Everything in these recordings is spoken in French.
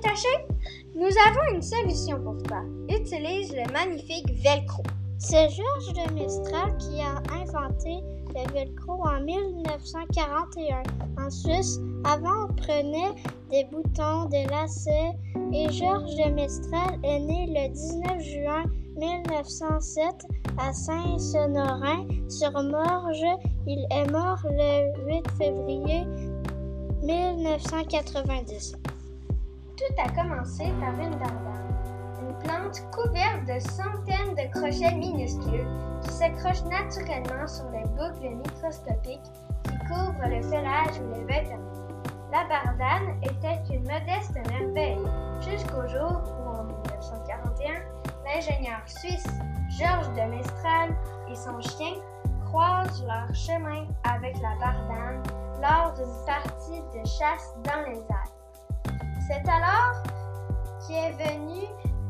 caché? Nous avons une solution pour toi. Utilise le magnifique Velcro. C'est Georges de Mistral qui a inventé le velcro en 1941. En Suisse, avant, on prenait des boutons, des lacets et Georges de Mistral est né le 19 juin 1907 à Saint-Sonorin sur Morge. Il est mort le 8 février 1990. Tout a commencé par une barbare, une plante couverte de centaines de crochets minuscules qui s'accrochent naturellement sur les boucles microscopiques qui couvrent le pelage ou les vêtements. La bardane était une modeste merveille jusqu'au jour où, en 1941, l'ingénieur suisse Georges de Mestral et son chien croisent leur chemin avec la bardane lors d'une partie de chasse dans les Alpes. C'est alors qu'est venue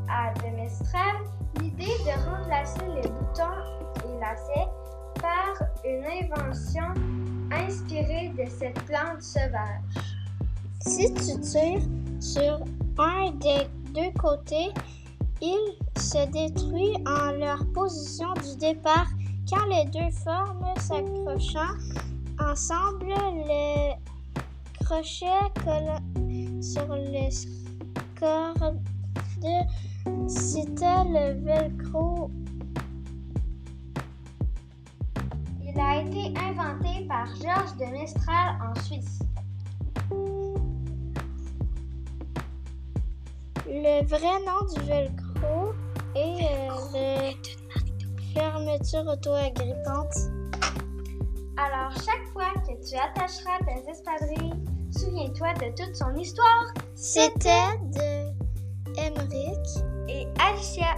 à de Mestral l'idée de remplacer les boutons et lacets par une invention inspirée de cette plante sauvage. Si tu tires sur un des deux côtés, il se détruit en leur position du départ quand les deux formes s'accrochant ensemble, les crochets collent sur les cordes. C'était le velcro. Il a été inventé par Georges de Mestral en Suisse. Le vrai nom du velcro est euh, le fermeture auto-agrippante. Alors, chaque fois que tu attacheras tes espadrilles, souviens-toi de toute son histoire. C'était de Emmerich Et Alicia